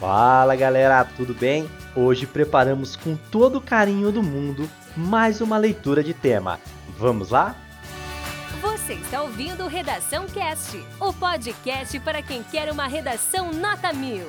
Fala galera, tudo bem? Hoje preparamos com todo o carinho do mundo mais uma leitura de tema. Vamos lá? Você está ouvindo Redação Cast, o podcast para quem quer uma redação nota mil.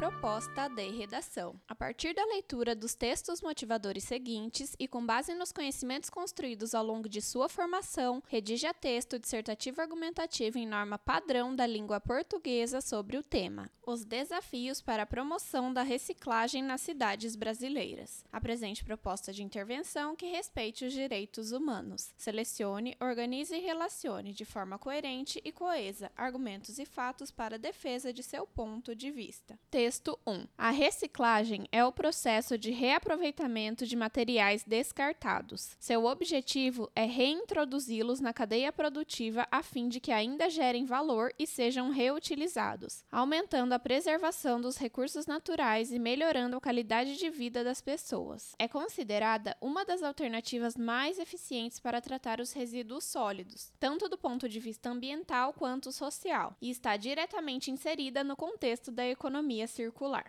Proposta de redação. A partir da leitura dos textos motivadores seguintes e com base nos conhecimentos construídos ao longo de sua formação, redija texto dissertativo argumentativo em norma padrão da língua portuguesa sobre o tema. Os desafios para a promoção da reciclagem nas cidades brasileiras. Apresente proposta de intervenção que respeite os direitos humanos. Selecione, organize e relacione de forma coerente e coesa argumentos e fatos para defesa de seu ponto de vista. Texto 1. A reciclagem é o processo de reaproveitamento de materiais descartados. Seu objetivo é reintroduzi-los na cadeia produtiva a fim de que ainda gerem valor e sejam reutilizados, aumentando a preservação dos recursos naturais e melhorando a qualidade de vida das pessoas. É considerada uma das alternativas mais eficientes para tratar os resíduos sólidos, tanto do ponto de vista ambiental quanto social, e está diretamente inserida no contexto da economia circular.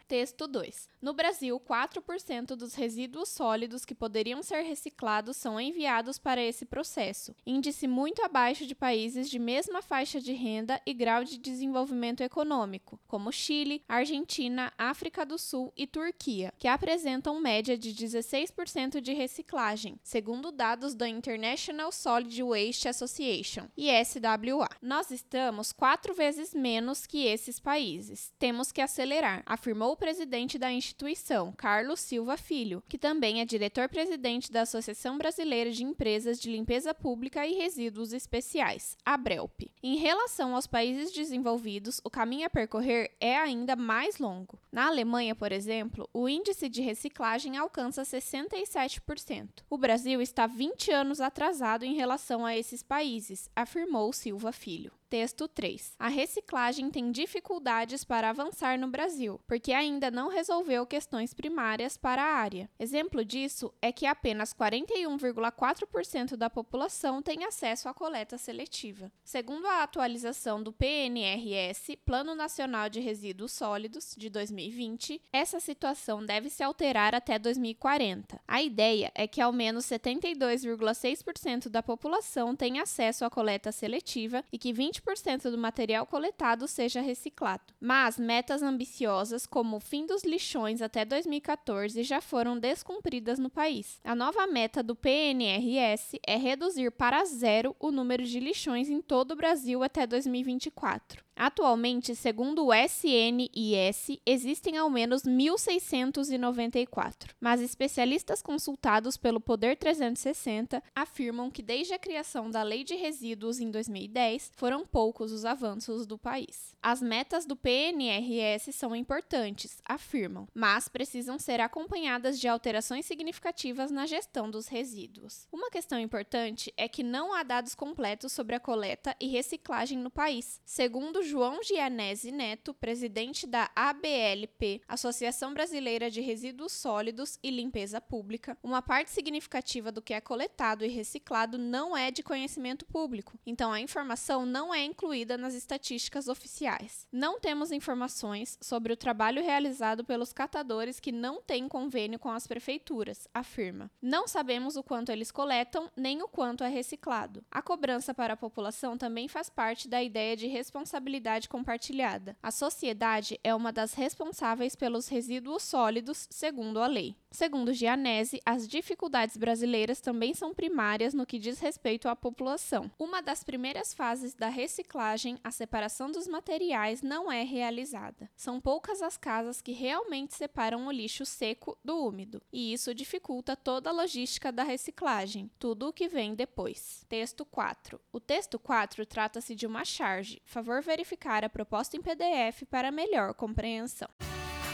Texto 2. No Brasil, 4% dos resíduos sólidos que poderiam ser reciclados são enviados para esse processo, índice muito abaixo de países de mesma faixa de renda e grau de desenvolvimento econômico, como Chile, Argentina, África do Sul e Turquia, que apresentam média de 16% de reciclagem, segundo dados da International Solid Waste Association, ISWA. Nós estamos quatro vezes menos que esses países. Temos que acelerar, afirmou o presidente da instituição, Carlos Silva Filho, que também é diretor-presidente da Associação Brasileira de Empresas de Limpeza Pública e Resíduos Especiais, ABRELP. Em relação aos países desenvolvidos, o caminho a percorrer é ainda mais longo. Na Alemanha, por exemplo, o índice de reciclagem alcança 67%. O Brasil está 20 anos atrasado em relação a esses países, afirmou Silva Filho. Texto 3. A reciclagem tem dificuldades para avançar no Brasil, porque ainda não resolveu questões primárias para a área. Exemplo disso é que apenas 41,4% da população tem acesso à coleta seletiva. Segundo a atualização do PNRS, Plano Nacional de Resíduos Sólidos, de 2020, essa situação deve se alterar até 2040. A ideia é que ao menos 72,6% da população tenha acesso à coleta seletiva e que 20 20% do material coletado seja reciclado. Mas metas ambiciosas, como o fim dos lixões até 2014, já foram descumpridas no país. A nova meta do PNRS é reduzir para zero o número de lixões em todo o Brasil até 2024. Atualmente, segundo o SNIS, existem ao menos 1.694, mas especialistas consultados pelo Poder 360 afirmam que desde a criação da Lei de Resíduos em 2010, foram poucos os avanços do país. As metas do PNRS são importantes, afirmam, mas precisam ser acompanhadas de alterações significativas na gestão dos resíduos. Uma questão importante é que não há dados completos sobre a coleta e reciclagem no país. Segundo João Gianese Neto, presidente da ABLP, Associação Brasileira de Resíduos Sólidos e Limpeza Pública, uma parte significativa do que é coletado e reciclado não é de conhecimento público, então a informação não é incluída nas estatísticas oficiais. Não temos informações sobre o trabalho realizado pelos catadores que não têm convênio com as prefeituras, afirma. Não sabemos o quanto eles coletam, nem o quanto é reciclado. A cobrança para a população também faz parte da ideia de responsabilidade responsabilidade compartilhada. A sociedade é uma das responsáveis pelos resíduos sólidos, segundo a lei. Segundo Gianese, as dificuldades brasileiras também são primárias no que diz respeito à população. Uma das primeiras fases da reciclagem, a separação dos materiais, não é realizada. São poucas as casas que realmente separam o lixo seco do úmido, e isso dificulta toda a logística da reciclagem, tudo o que vem depois. Texto 4. O texto 4 trata-se de uma charge. Favor verificar a proposta em PDF para melhor compreensão.